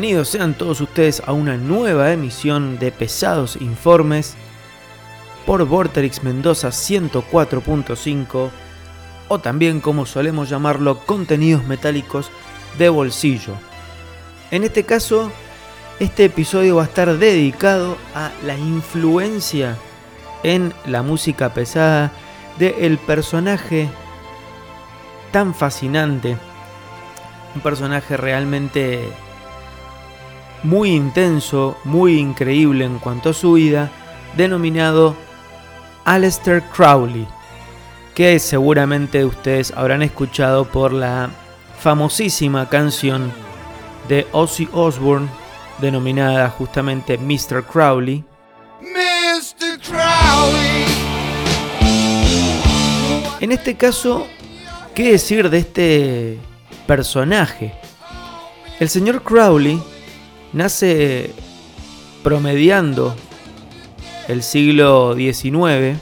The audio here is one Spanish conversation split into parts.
Bienvenidos sean todos ustedes a una nueva emisión de Pesados Informes por Vorterix Mendoza 104.5 o también como solemos llamarlo contenidos metálicos de bolsillo. En este caso, este episodio va a estar dedicado a la influencia en la música pesada del personaje tan fascinante, un personaje realmente muy intenso, muy increíble en cuanto a su vida, denominado Aleister Crowley, que seguramente ustedes habrán escuchado por la famosísima canción de Ozzy Osbourne, denominada justamente Mr. Crowley. Mr. Crowley. En este caso, ¿qué decir de este personaje? El señor Crowley nace promediando el siglo XIX,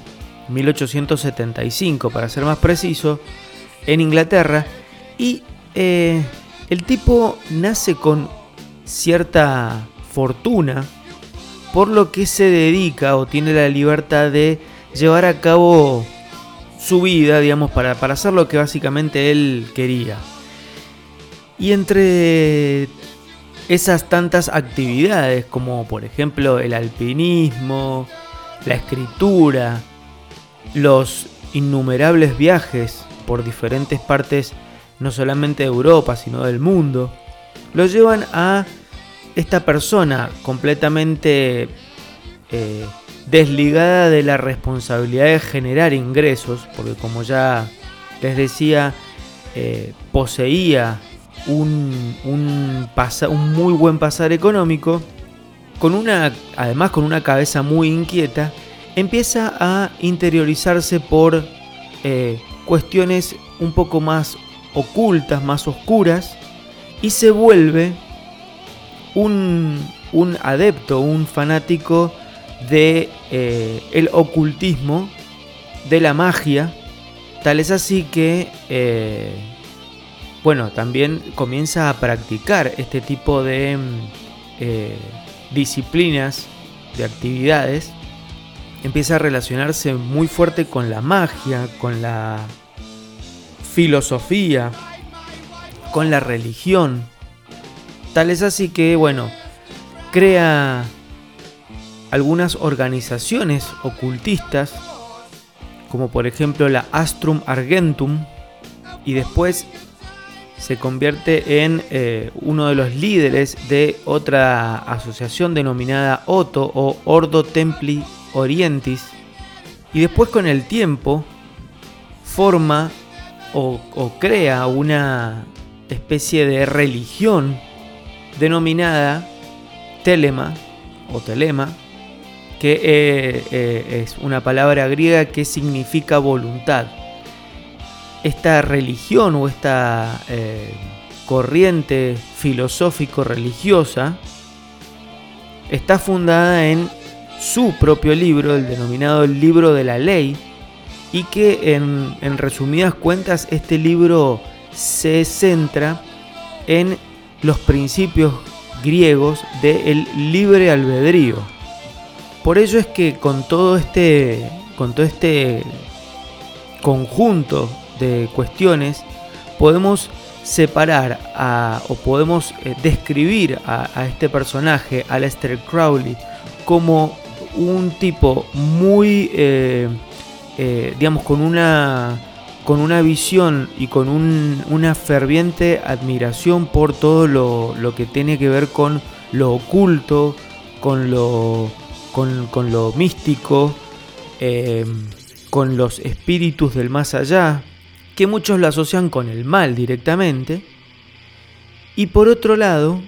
1875 para ser más preciso, en Inglaterra, y eh, el tipo nace con cierta fortuna, por lo que se dedica o tiene la libertad de llevar a cabo su vida, digamos, para, para hacer lo que básicamente él quería. Y entre esas tantas actividades como por ejemplo el alpinismo, la escritura, los innumerables viajes por diferentes partes no solamente de Europa sino del mundo, lo llevan a esta persona completamente eh, desligada de la responsabilidad de generar ingresos, porque como ya les decía, eh, poseía un, un, un muy buen pasar económico, con una, además con una cabeza muy inquieta, empieza a interiorizarse por eh, cuestiones un poco más ocultas, más oscuras, y se vuelve un, un adepto, un fanático de eh, el ocultismo, de la magia, tal es así que eh, bueno, también comienza a practicar este tipo de mm, eh, disciplinas, de actividades, empieza a relacionarse muy fuerte con la magia, con la filosofía, con la religión. Tal es así que, bueno, crea algunas organizaciones ocultistas, como por ejemplo la Astrum Argentum, y después se convierte en eh, uno de los líderes de otra asociación denominada Otto o Ordo Templi Orientis. Y después con el tiempo forma o, crea una especie de religión denominada Telema o Telema que eh, eh, es una palabra griega que significa voluntad esta religión o esta eh, corriente filosófico-religiosa está fundada en su propio libro, el denominado libro de la ley, y que en, en resumidas cuentas este libro se centra en los principios griegos del libre albedrío. Por ello es que con todo este, con todo este conjunto de cuestiones, podemos separar o podemos eh, describir a, este personaje, a Crowley, como un tipo muy, eh, eh, digamos, con una, con una visión y con una ferviente admiración por todo lo, que tiene que ver con lo oculto, con lo, con lo místico, con los espíritus del más allá, que muchos lo asocian con el mal directamente. Y por otro lado,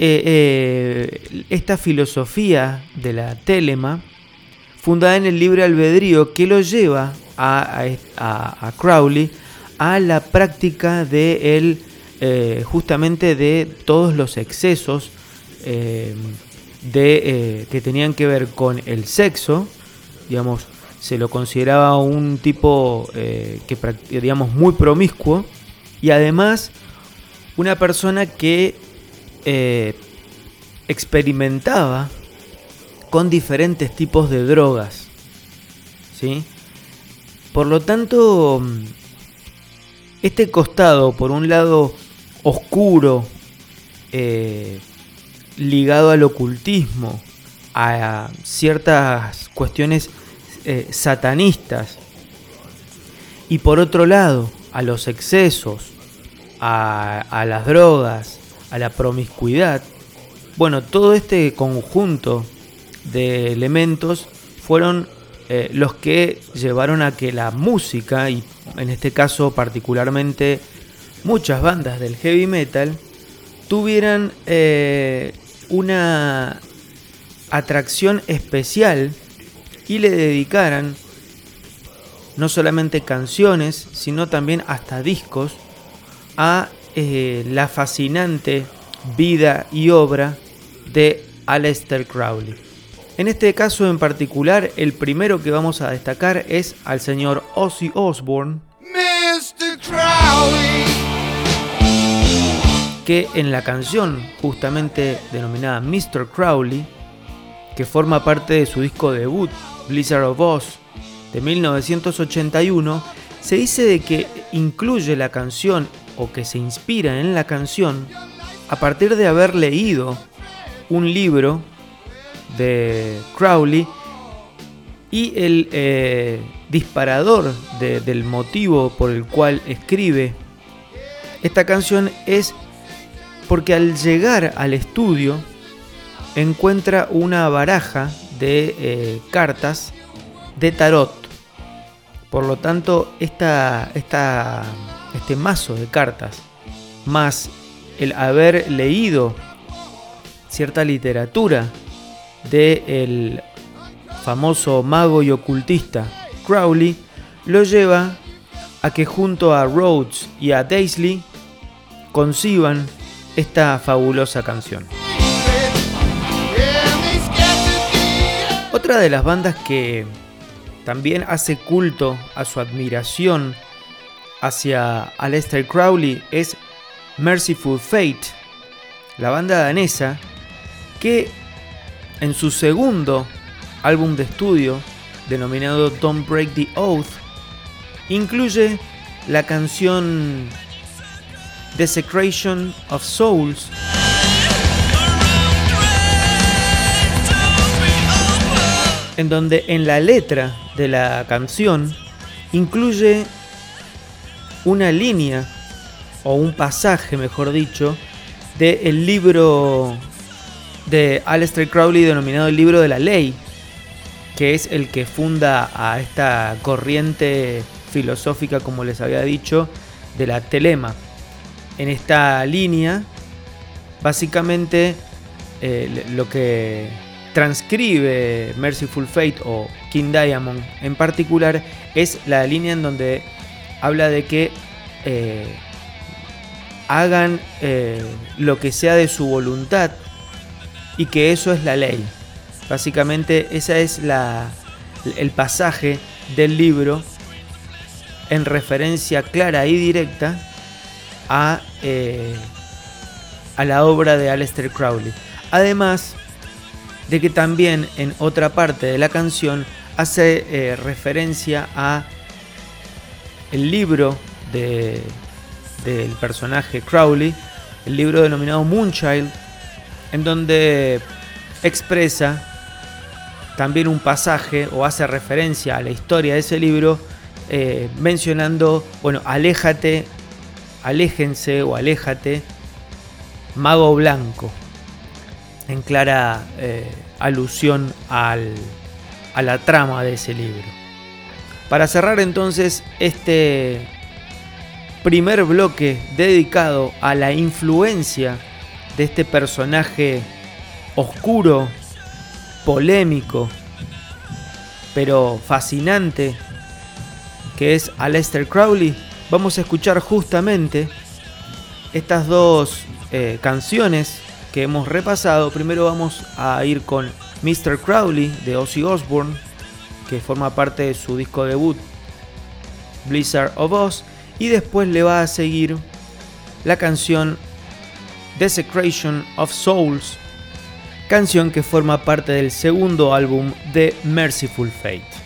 eh, eh, esta filosofía de la telema, fundada en el libre albedrío, que lo lleva a, Crowley a la práctica de él, eh, justamente de todos los excesos de, que tenían que ver con el sexo, digamos, se lo consideraba un tipo eh, que digamos muy promiscuo y además una persona que eh, experimentaba con diferentes tipos de drogas. ¿sí? Por lo tanto, este costado, por un lado oscuro, eh, ligado al ocultismo, a ciertas cuestiones eh, satanistas, y por otro lado, a los excesos, a, las drogas, a la promiscuidad, bueno, todo este conjunto de elementos fueron eh, los que llevaron a que la música, y en este caso particularmente muchas bandas del heavy metal, tuvieran eh, una atracción especial y le dedicaran no solamente canciones, sino también hasta discos a eh, la fascinante vida y obra de Aleister Crowley. En este caso en particular, el primero que vamos a destacar es al señor Ozzy Osbourne, que en la canción justamente denominada Mr. Crowley, que forma parte de su disco debut Blizzard of Oz de 1981, se dice de que incluye la canción o que se inspira en la canción a partir de haber leído un libro de Crowley y el eh, disparador del motivo por el cual escribe esta canción es porque al llegar al estudio encuentra una baraja de eh, cartas de tarot. Por lo tanto, esta, este mazo de cartas, más el haber leído cierta literatura del el famoso mago y ocultista Crowley, lo lleva a que junto a Rhodes y a Daisley conciban esta fabulosa canción. Otra de las bandas que también hace culto a su admiración hacia Aleister Crowley es Merciful Fate, la banda danesa que en su segundo álbum de estudio denominado Don't Break the Oath incluye la canción Desecration of Souls en donde en la letra de la canción incluye una línea o un pasaje, mejor dicho, del libro de Aleister Crowley denominado el libro de la ley, que es el que funda a esta corriente filosófica, como les había dicho, de la telema. En esta línea, básicamente eh, lo que transcribe Merciful Fate o King Diamond en particular es la línea en donde habla de que eh, hagan eh, lo que sea de su voluntad y que eso es la ley. Básicamente ese es la, el pasaje del libro en referencia clara y directa a, eh, a la obra de Aleister Crowley. Además, de que también en otra parte de la canción hace eh, referencia a el libro de, del personaje Crowley, el libro denominado Moonchild, en donde expresa también un pasaje o hace referencia a la historia de ese libro, eh, mencionando, bueno, aléjate, aléjense o aléjate, mago blanco en clara eh, alusión al, a la trama de ese libro. Para cerrar entonces este primer bloque dedicado a la influencia de este personaje oscuro, polémico, pero fascinante, que es Aleister Crowley, vamos a escuchar justamente estas dos eh, canciones que hemos repasado, primero vamos a ir con Mr. Crowley de Ozzy Osbourne, que forma parte de su disco debut Blizzard of Oz, y después le va a seguir la canción Desecration of Souls, canción que forma parte del segundo álbum de Merciful Fate.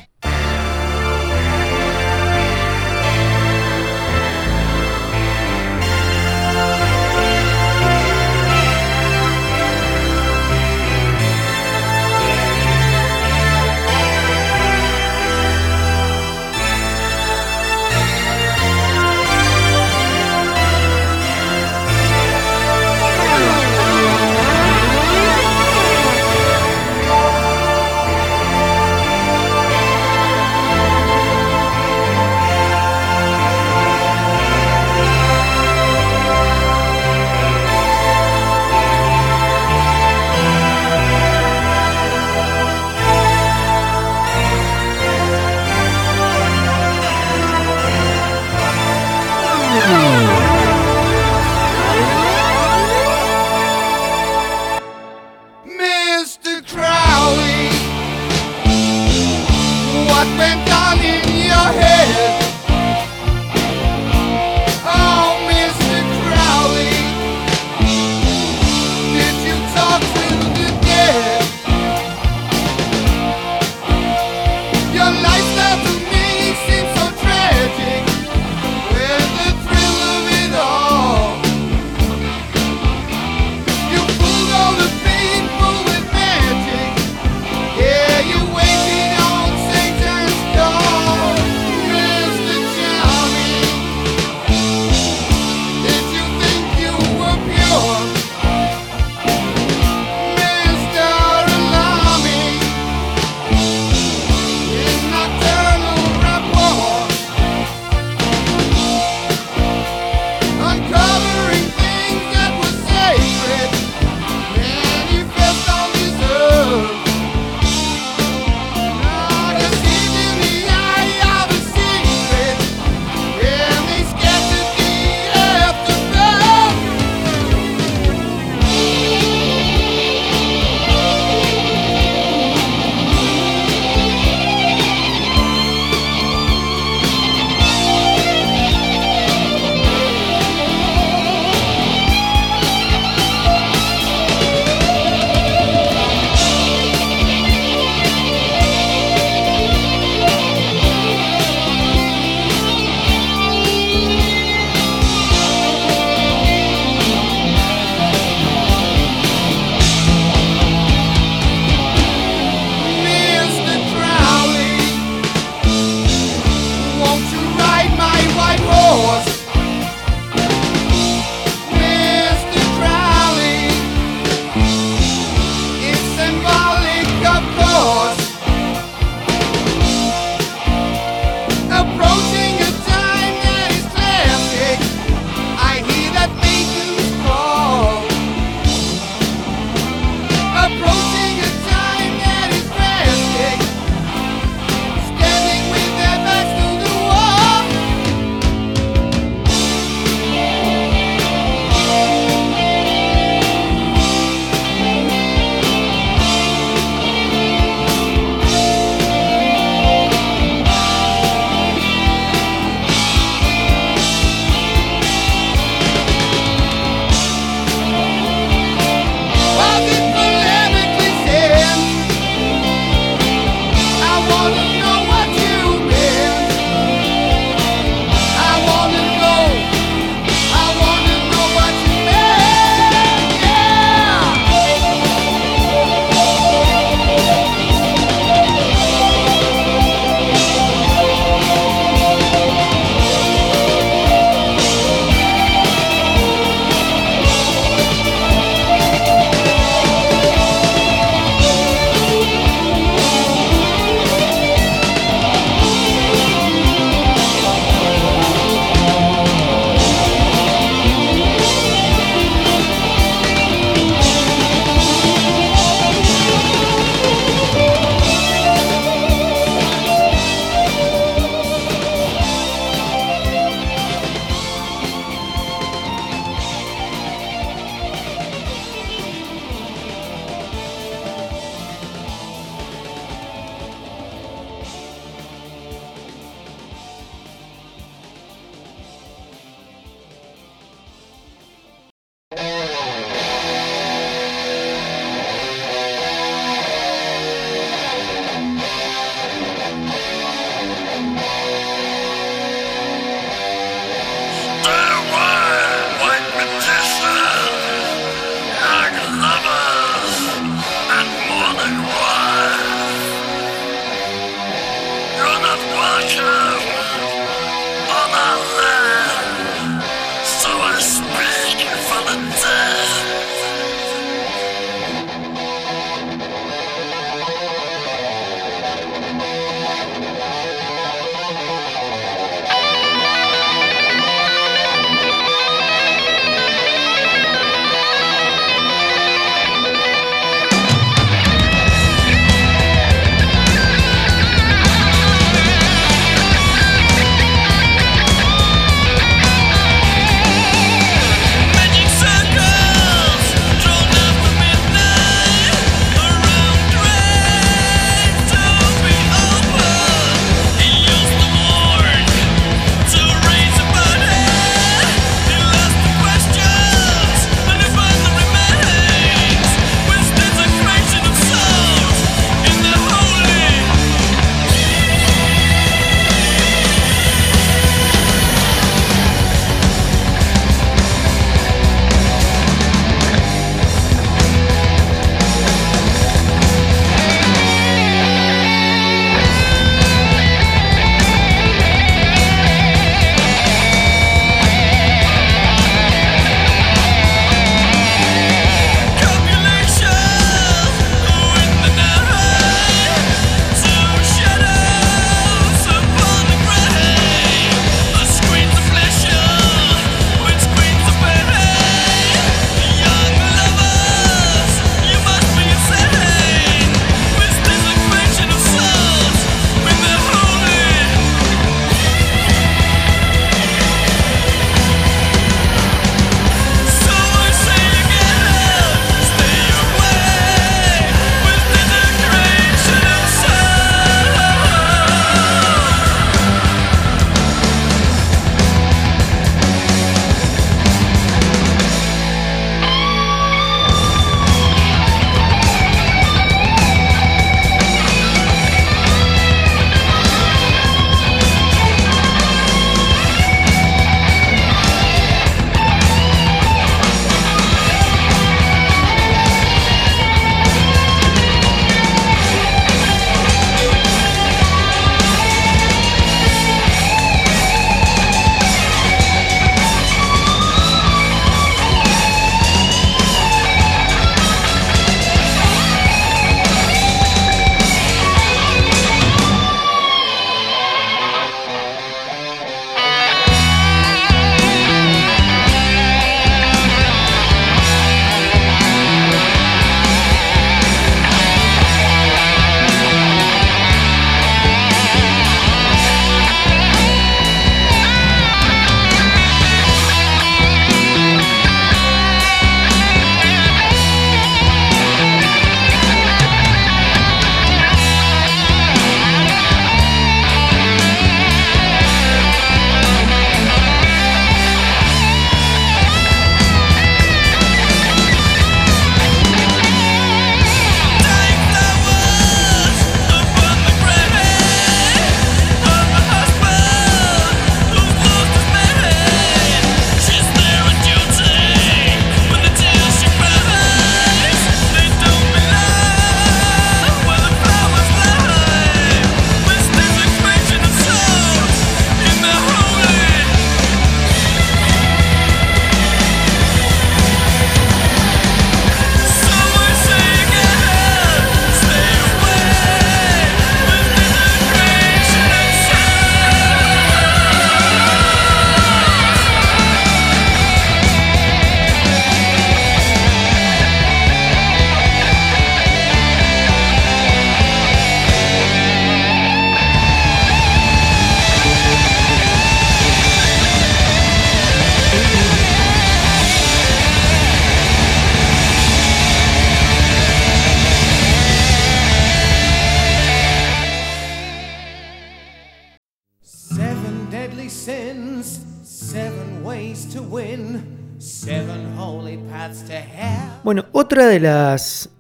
Otra de las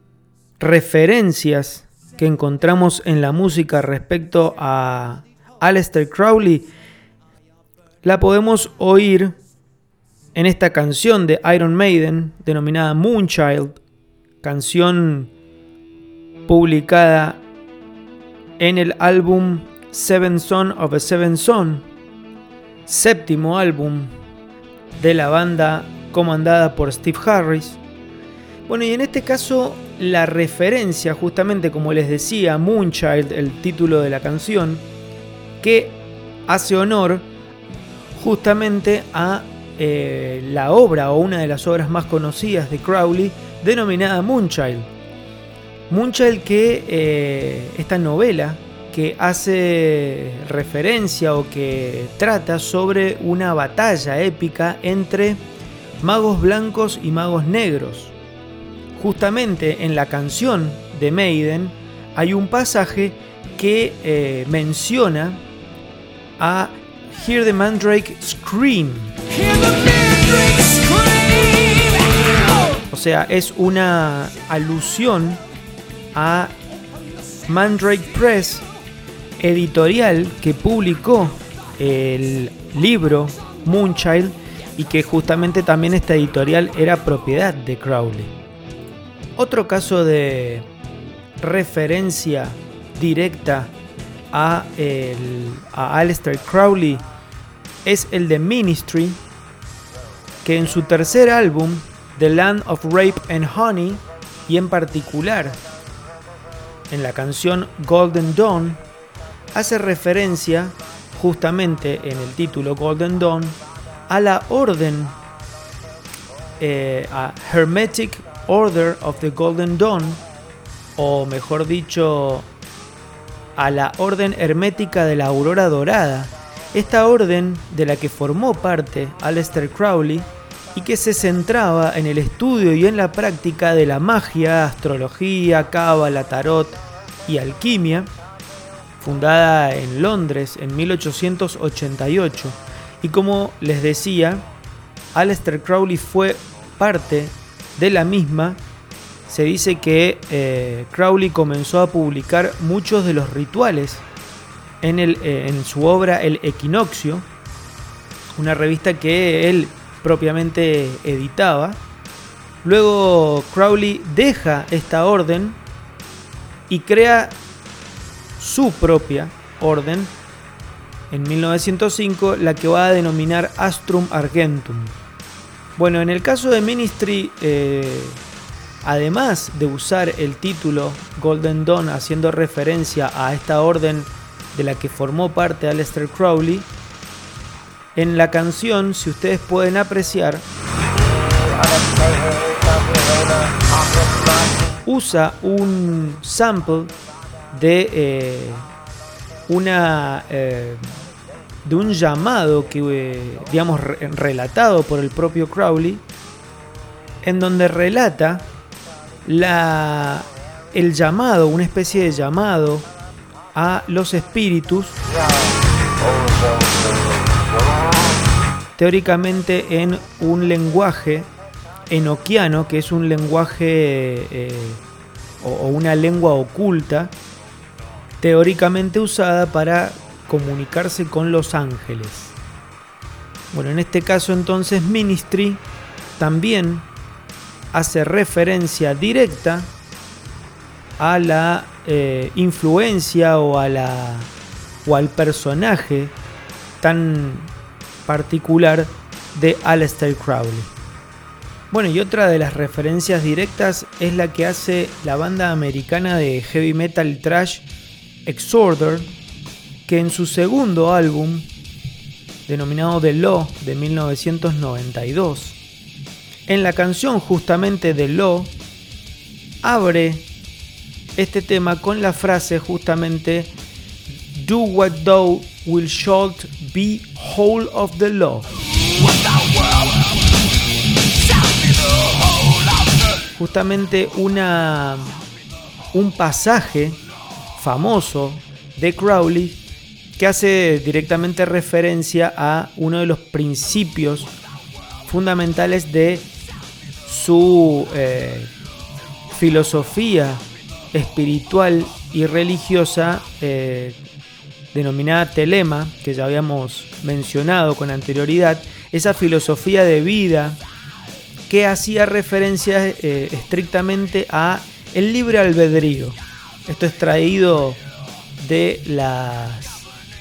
referencias que encontramos en la música respecto a Aleister Crowley la podemos oír en esta canción de Iron Maiden denominada Moonchild, canción publicada en el álbum Seven Son of a Seven Son, séptimo álbum de la banda comandada por Steve Harris. Bueno, y en este caso la referencia, justamente como les decía, Moonchild, el título de la canción, que hace honor justamente a eh, la obra o una de las obras más conocidas de Crowley, denominada Moonchild. Moonchild que eh, esta novela que hace referencia o que trata sobre una batalla épica entre magos blancos y magos negros. Justamente en la canción de Maiden hay un pasaje que eh, menciona a Hear the Mandrake Scream. O sea, es una alusión a Mandrake Press, editorial que publicó el libro Moonchild y que justamente también esta editorial era propiedad de Crowley. Otro caso de referencia directa a, Aleister Crowley es el de Ministry, que en su tercer álbum, The Land of Rape and Honey, y en particular en la canción Golden Dawn, hace referencia justamente en el título Golden Dawn a la orden, eh, a Hermetic Order of the Golden Dawn, o mejor dicho, a la orden hermética de la aurora dorada, esta orden, de la que formó parte Aleister Crowley, y que se centraba en el estudio y en la práctica de la magia, astrología, cábala, tarot y alquimia, fundada en Londres en 1888. Y como les decía, Aleister Crowley fue parte de la misma. Se dice que eh, Crowley comenzó a publicar muchos de los rituales en, eh, en su obra El Equinoccio, una revista que él propiamente editaba. Luego Crowley deja esta orden y crea su propia orden en 1905, la que va a denominar Astrum Argentum. Bueno, en el caso de Ministry, eh, además de usar el título Golden Dawn haciendo referencia a esta orden de la que formó parte Aleister Crowley, en la canción, si ustedes pueden apreciar, usa un sample de eh, una eh, de un llamado que eh, digamos relatado por el propio Crowley en donde relata la el llamado una especie de llamado a los espíritus teóricamente en un lenguaje enoquiano, que es un lenguaje eh, o, una lengua oculta, teóricamente usada para comunicarse con los ángeles. Bueno, en este caso entonces Ministry también hace referencia directa a la eh, influencia o, a la, o al personaje tan particular de Aleister Crowley. Bueno, y otra de las referencias directas es la que hace la banda americana de heavy metal trash Exorder, que en su segundo álbum, denominado The Law de 1992, en la canción justamente The Law, abre este tema con la frase justamente Do what thou will shalt be whole of the law. Justamente una, un pasaje famoso de Crowley que hace directamente referencia a uno de los principios fundamentales de su eh, filosofía espiritual y religiosa eh, denominada telema, que ya habíamos mencionado con anterioridad, esa filosofía de vida que hacía referencia eh, estrictamente a el libre albedrío. Esto es traído de, las,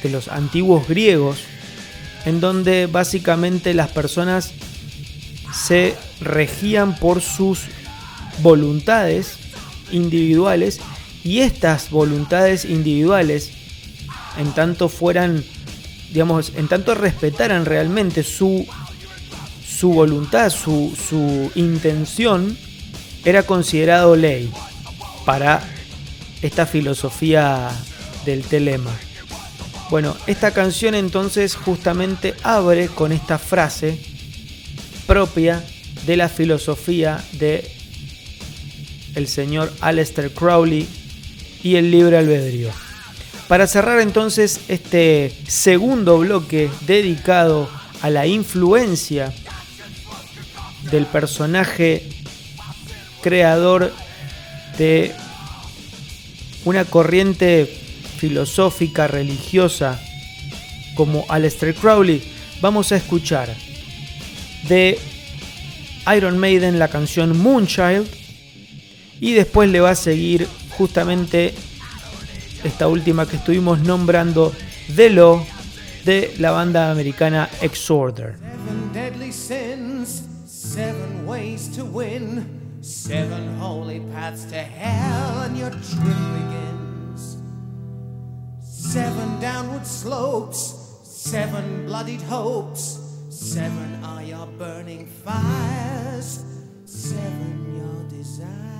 de los antiguos griegos, en donde básicamente las personas se regían por sus voluntades individuales y estas voluntades individuales, en tanto fueran, digamos, en tanto respetaran realmente su, su voluntad, su, su intención, era considerado ley para esta filosofía del telema. Bueno, esta canción entonces justamente abre con esta frase propia de la filosofía de el señor Aleister Crowley y el libre albedrío. Para cerrar entonces este segundo bloque dedicado a la influencia del personaje creador de una corriente filosófica religiosa como Aleister Crowley, vamos a escuchar de Iron Maiden la canción Moonchild y después le va a seguir justamente esta última que estuvimos nombrando The Law de la banda americana Exorder. Seven deadly sins, seven ways to win, seven holy paths to hell, and your trip begins. Seven downward slopes, seven bloodied hopes, seven are your burning fires, seven your desires.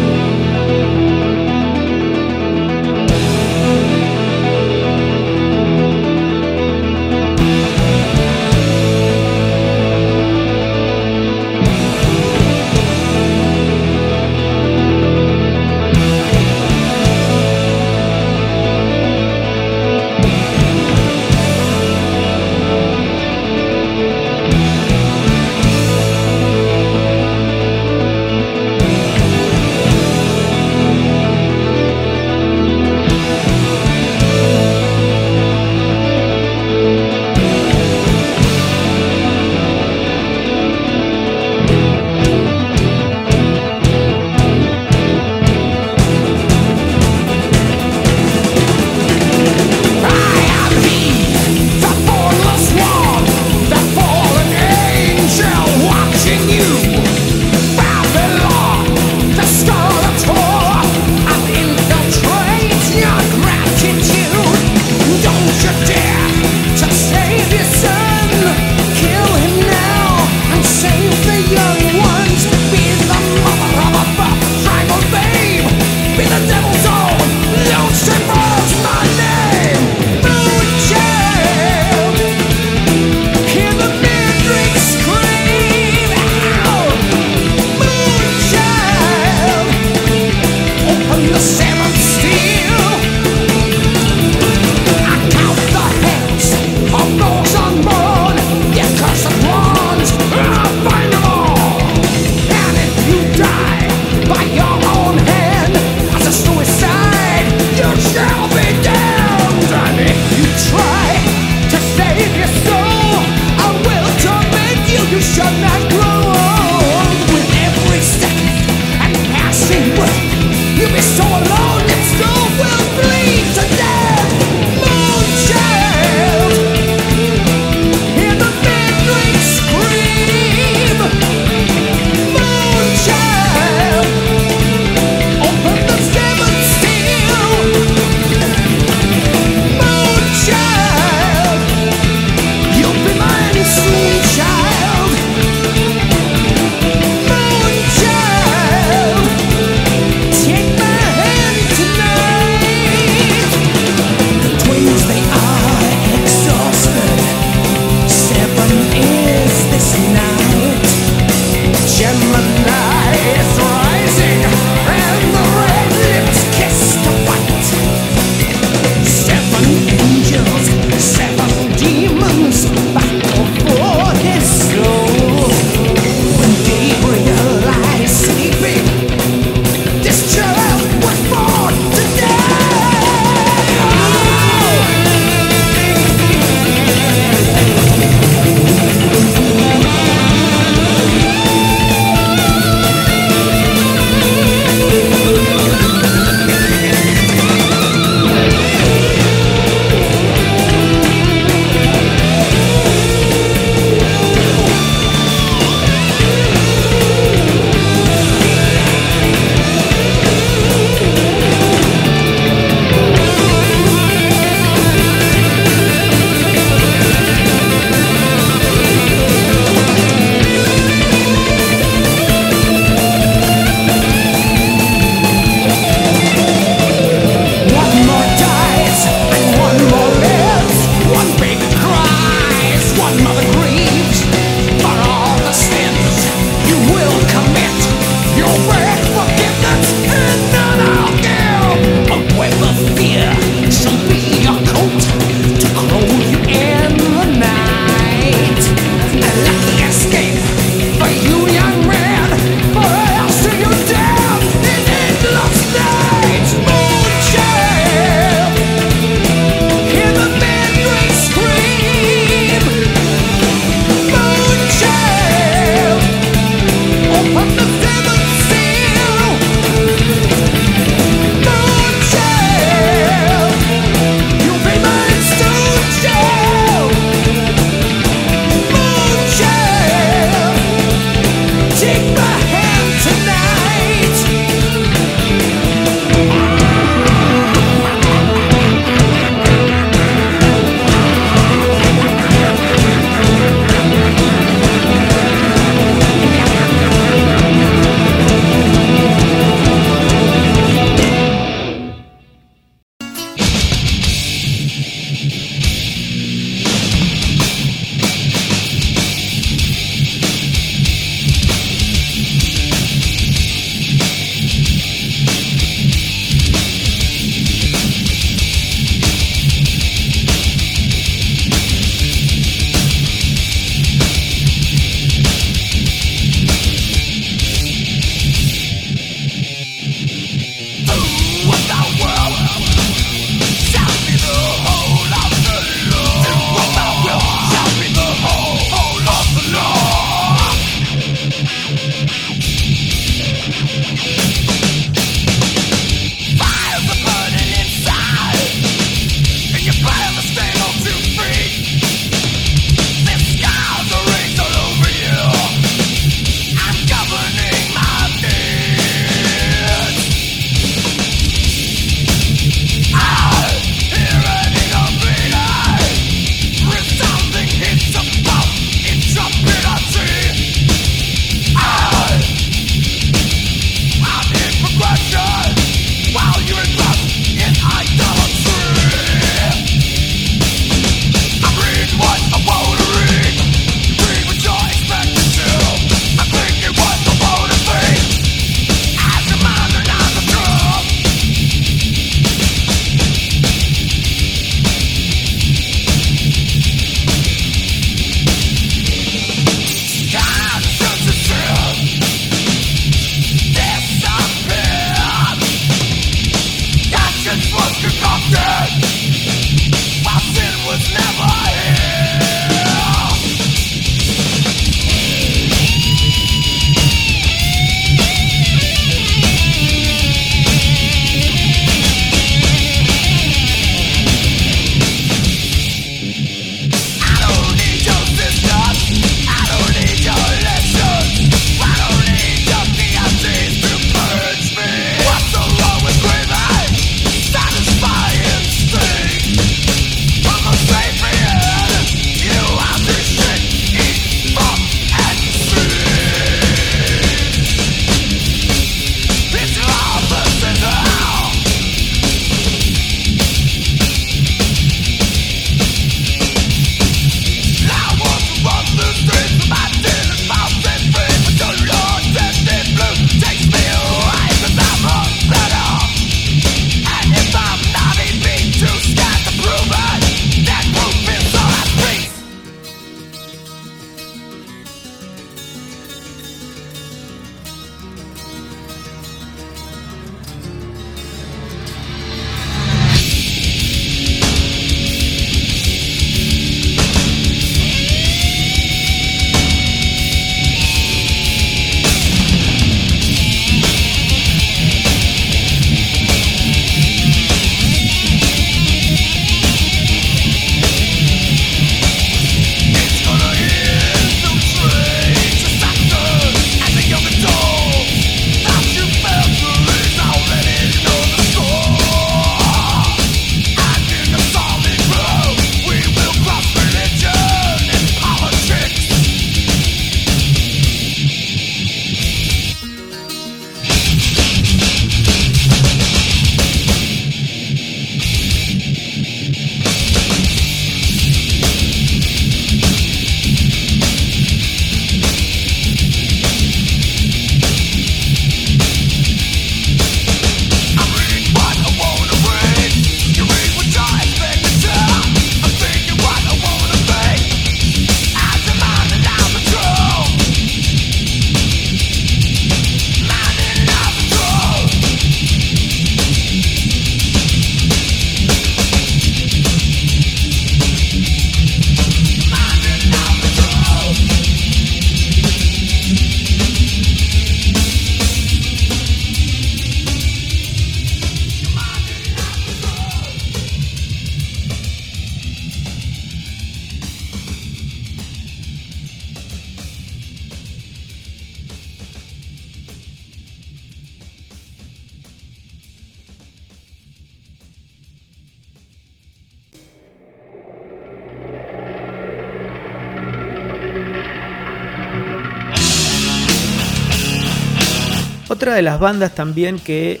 Otra de las bandas también que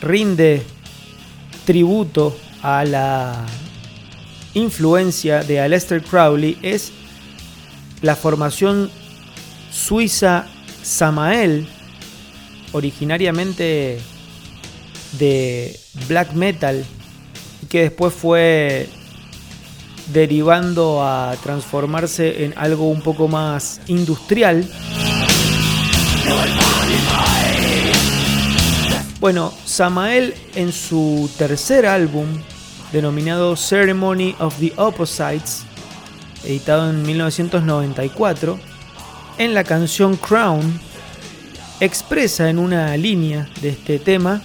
rinde tributo a la influencia de Aleister Crowley es la formación suiza Samael, originariamente de black metal, que después fue derivando a transformarse en algo un poco más industrial. Bueno, Samael en su tercer álbum, denominado Ceremony of the Opposites, editado en 1994, en la canción Crown, expresa en una línea de este tema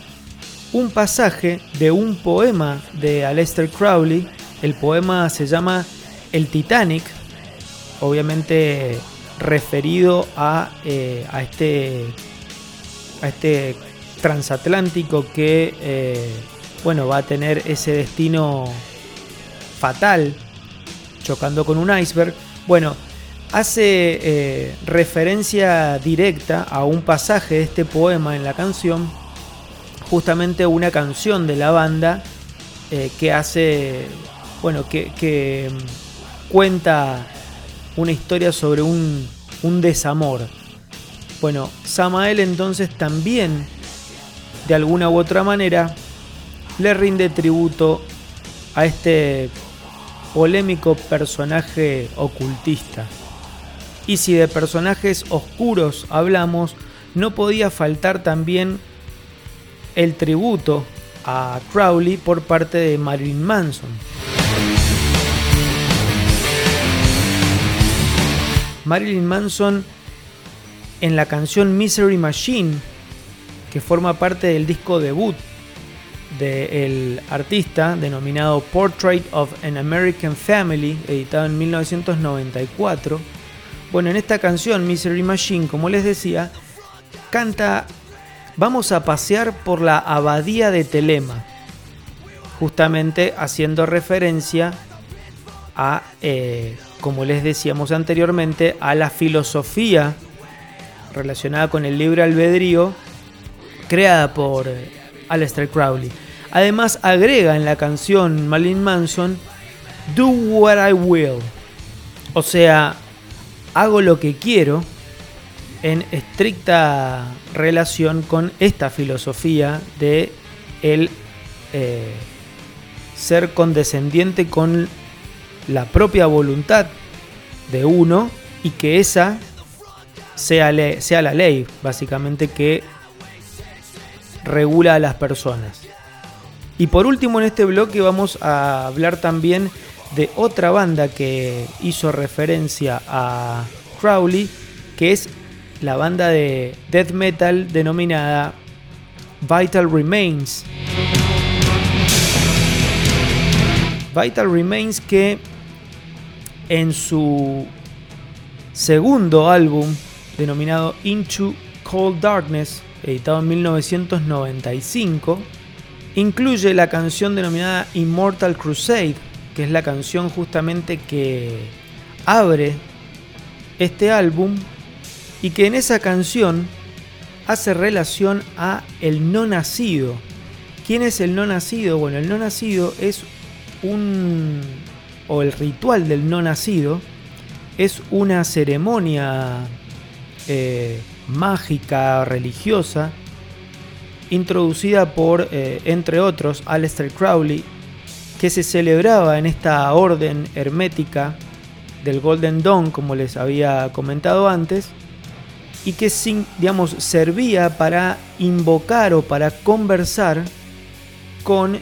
un pasaje de un poema de Aleister Crowley. El poema se llama El Titanic, obviamente referido a, eh, a, este, a este transatlántico que eh, bueno, va a tener ese destino fatal, chocando con un iceberg. Bueno, hace eh, referencia directa a un pasaje de este poema en la canción, justamente una canción de la banda que hace, bueno, que, mm, cuenta una historia sobre un, un desamor. Bueno, Samael entonces también, de alguna u otra manera, le rinde tributo a este polémico personaje ocultista. Y si de personajes oscuros hablamos, no podía faltar también el tributo a Crowley por parte de Marilyn Manson. Marilyn Manson en la canción Misery Machine, que forma parte del disco debut del artista denominado Portrait of an American Family, editado en 1994. Bueno, en esta canción, Misery Machine, como les decía, canta Vamos a pasear por la abadía de Telema, justamente haciendo referencia a, eh, como les decíamos anteriormente, a la filosofía relacionada con el libre albedrío creada por eh, Aleister Crowley. Además agrega en la canción Malin Manson Do What I Will. O sea, hago lo que quiero en estricta relación con esta filosofía de el eh, ser condescendiente con la propia voluntad de uno y que esa sea, sea la ley, básicamente que regula a las personas. Y por último en este bloque vamos a hablar también de otra banda que hizo referencia a Crowley, que es la banda de death metal denominada Vital Remains. Vital Remains que en su segundo álbum denominado Into Cold Darkness, editado en 1995, incluye la canción denominada Immortal Crusade, que es la canción justamente que abre este álbum y que en esa canción hace relación a el no nacido. ¿Quién es el no nacido? Bueno, el no nacido es un o el ritual del no nacido es una ceremonia eh, mágica religiosa introducida por, eh, entre otros, Aleister Crowley, que se celebraba en esta orden hermética del Golden Dawn, como les había comentado antes, y que digamos, servía para invocar o para conversar con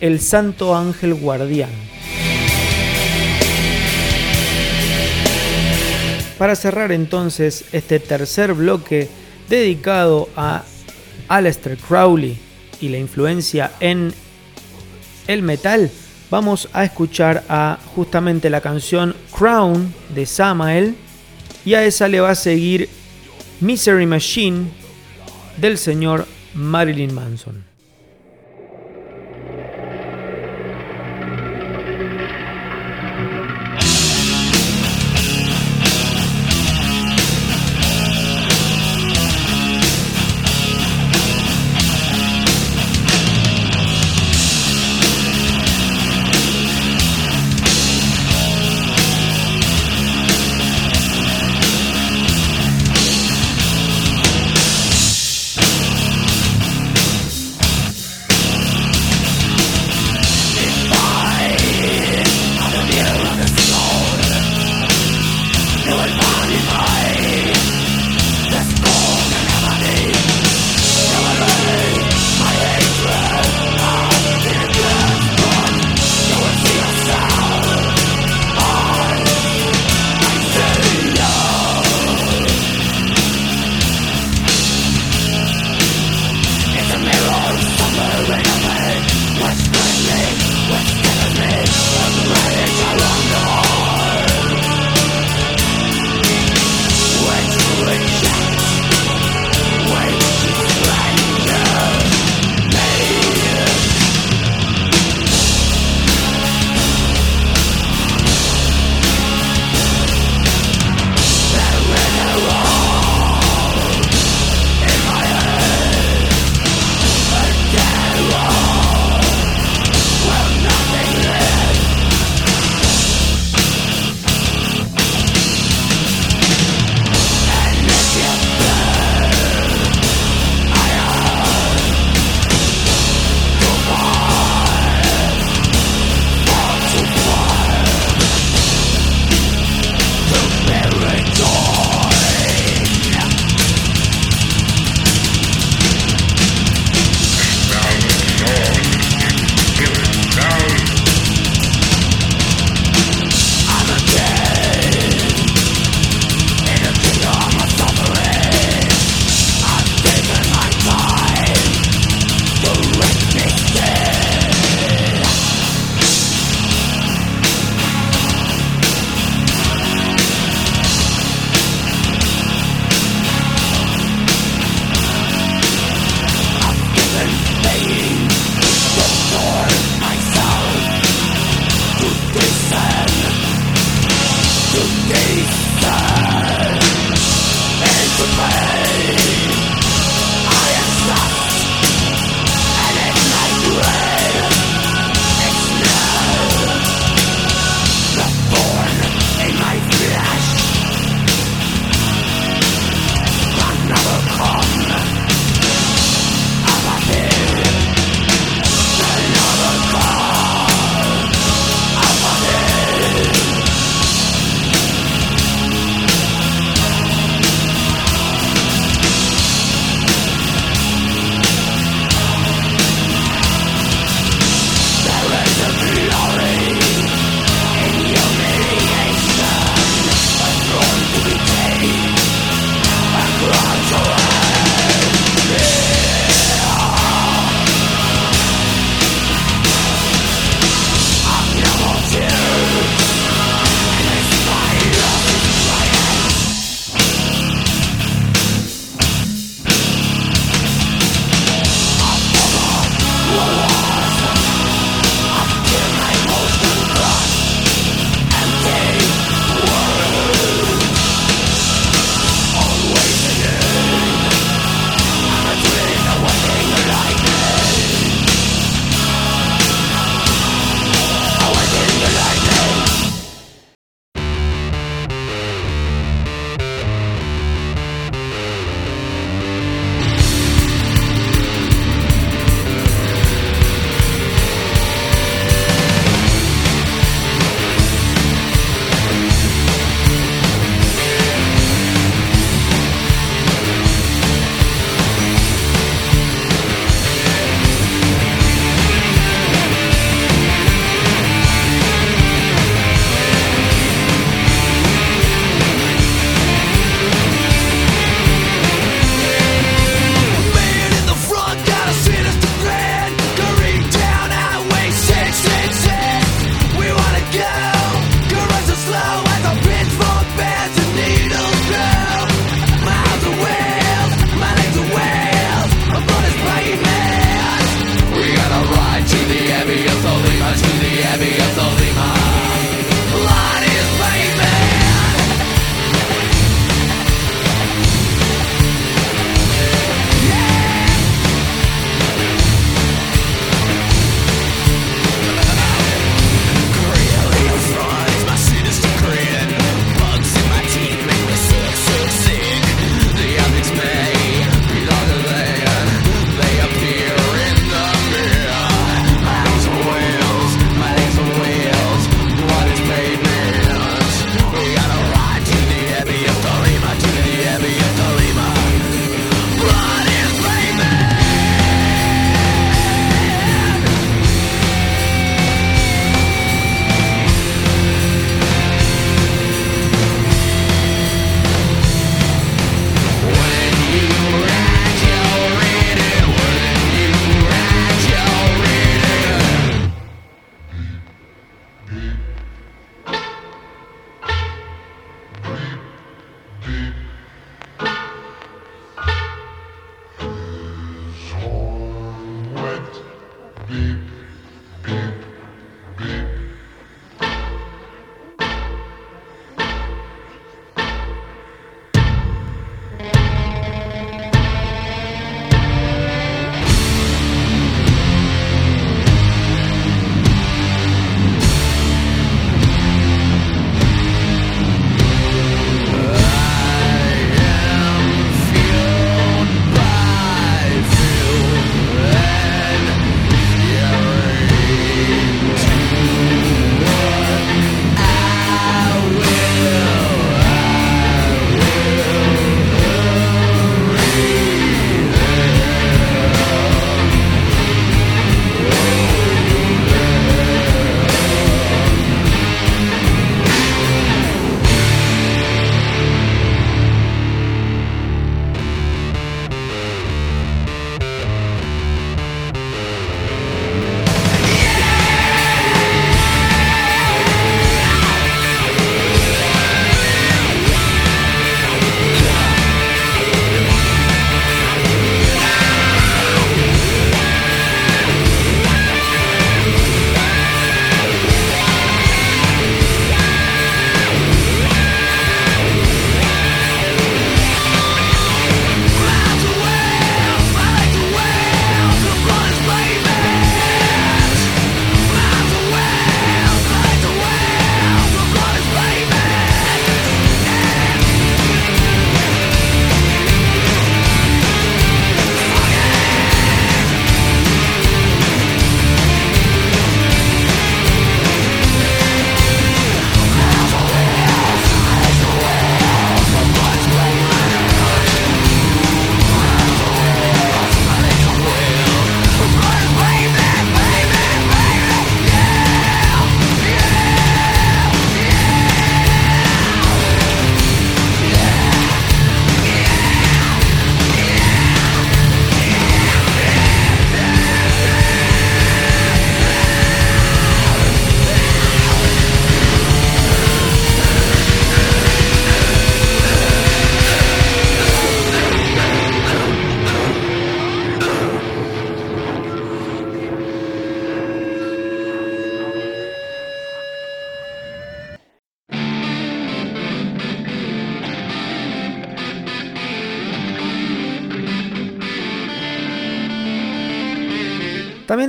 el Santo Ángel Guardián. Para cerrar entonces este tercer bloque dedicado a Aleister Crowley y la influencia en el metal, vamos a escuchar a justamente la canción Crown de Samael y a esa le va a seguir Misery Machine del señor Marilyn Manson.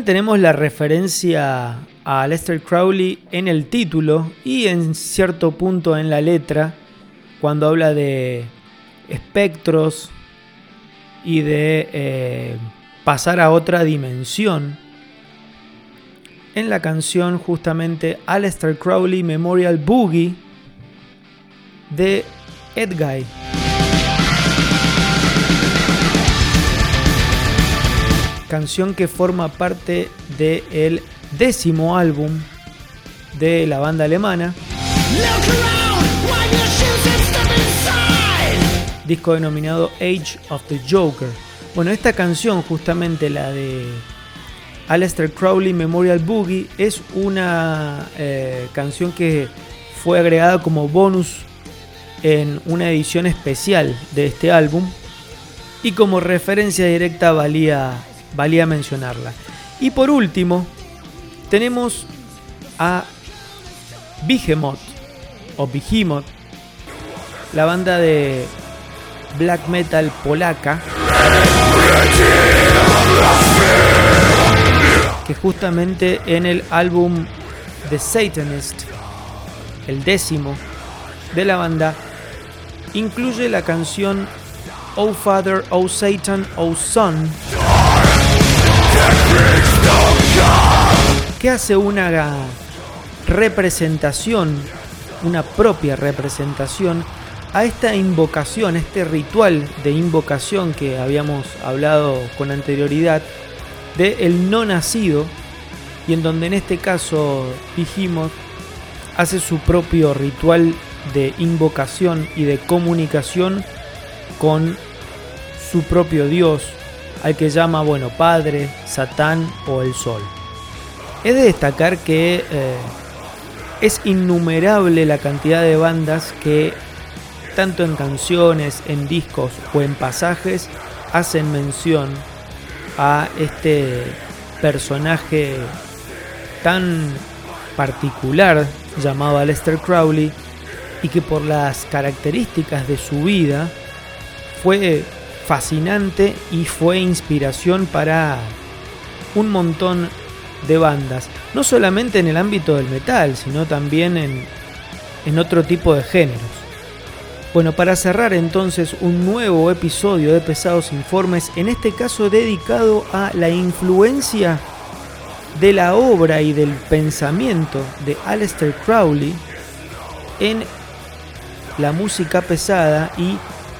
Tenemos la referencia a Lester Crowley en el título y en cierto punto en la letra, cuando habla de espectros y de eh, pasar a otra dimensión. En la canción justamente Aleister Crowley Memorial Boogie de Edguy. Canción que forma parte del décimo álbum de la banda alemana. Disco denominado Age of the Joker. Bueno, esta canción, justamente la de Aleister Crowley Memorial Boogie, es una eh, canción que fue agregada como bonus en una edición especial de este álbum y como referencia directa valía, valía mencionarla. Y por último, tenemos a Behemoth o Behemoth, la banda de black metal polaca que justamente en el álbum The Satanist, el décimo de la banda, incluye la canción Oh Father, Oh Satan, Oh Son, hace una representación, una propia representación a esta invocación, este ritual de invocación que habíamos hablado con anterioridad, de el no nacido, y en donde en este caso dijimos hace su propio ritual de invocación y de comunicación con su propio Dios, al que llama, bueno, Padre, Satán o el Sol. Es de destacar que eh, es innumerable la cantidad de bandas que, tanto en canciones, en discos o en pasajes, hacen mención a este personaje tan particular llamado Aleister Crowley y que por las características de su vida fue fascinante y fue inspiración para un montón de bandas, no solamente en el ámbito del metal, sino también en, en otro tipo de géneros. Bueno, para cerrar entonces un nuevo episodio de Pesados Informes, en este caso dedicado a la influencia de la obra y del pensamiento de Aleister Crowley en la música pesada y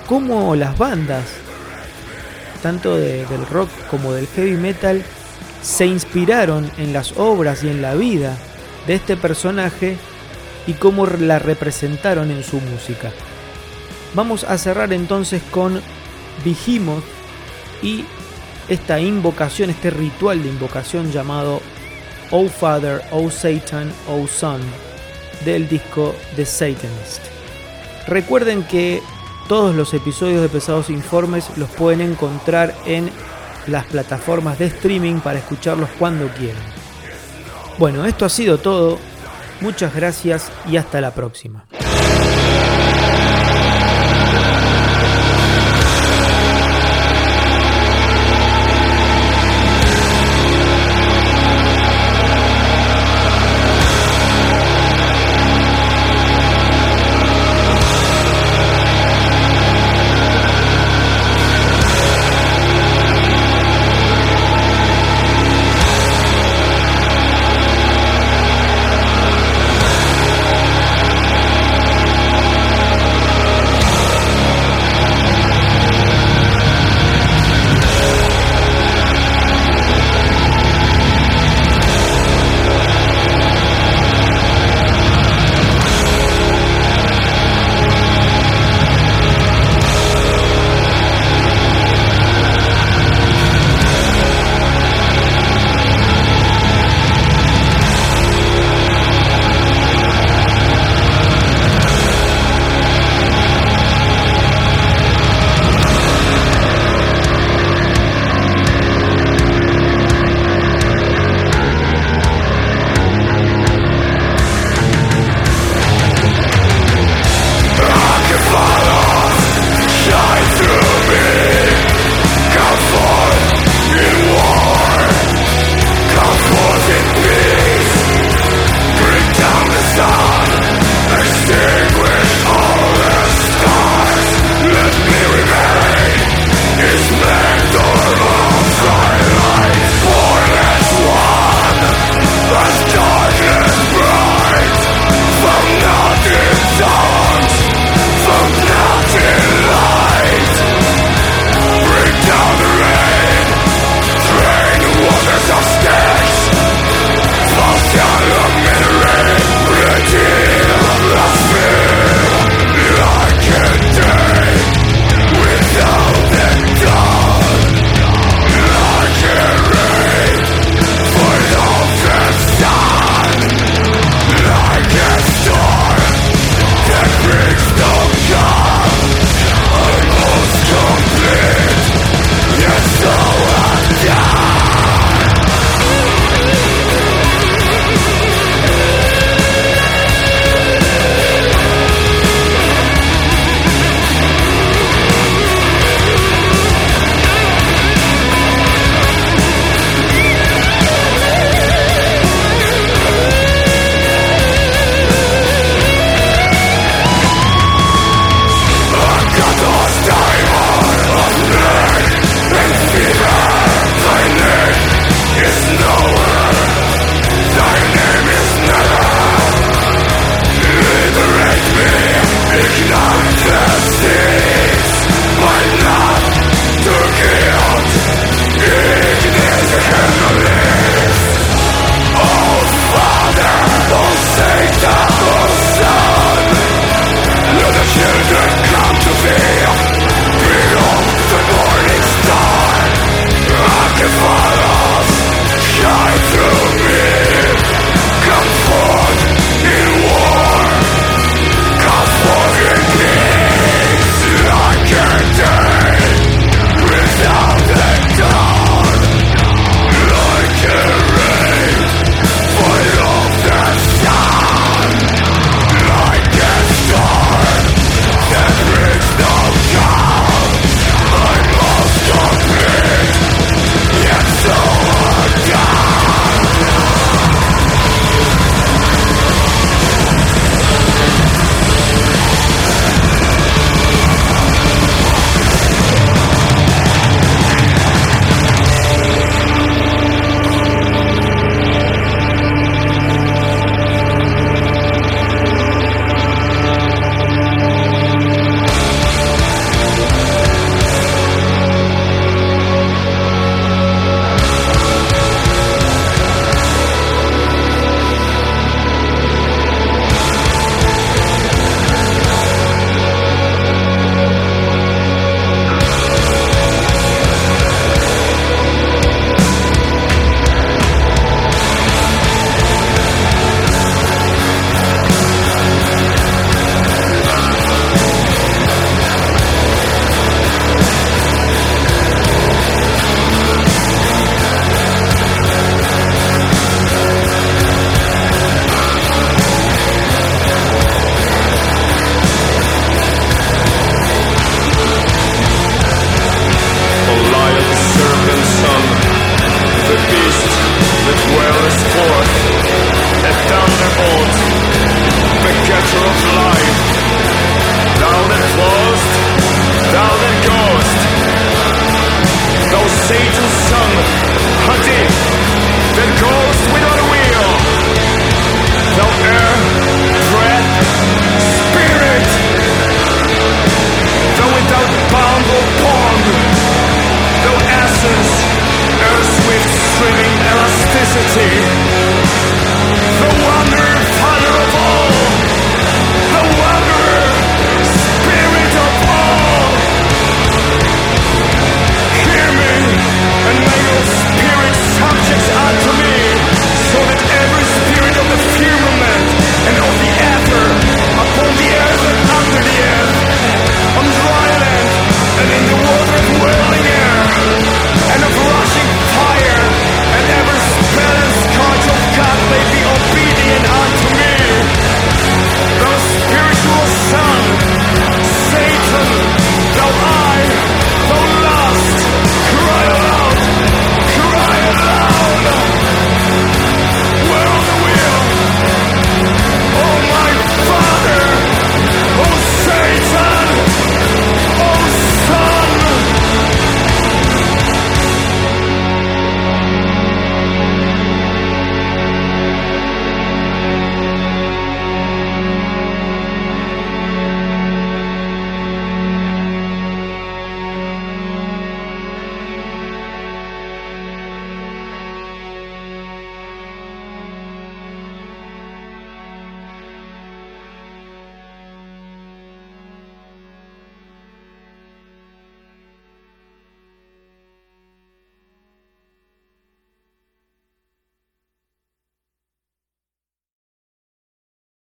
cómo las bandas, tanto del rock como del heavy metal, se inspiraron en las obras y en la vida de este personaje y cómo la representaron en su música. Vamos a cerrar entonces con Behemoth y esta invocación, este ritual de invocación llamado Oh Father, Oh Satan, Oh Son del disco The Satanist. Recuerden que todos los episodios de Pesados Informes los pueden encontrar en las plataformas de streaming para escucharlos cuando quieran. Bueno, esto ha sido todo. Muchas gracias y hasta la próxima.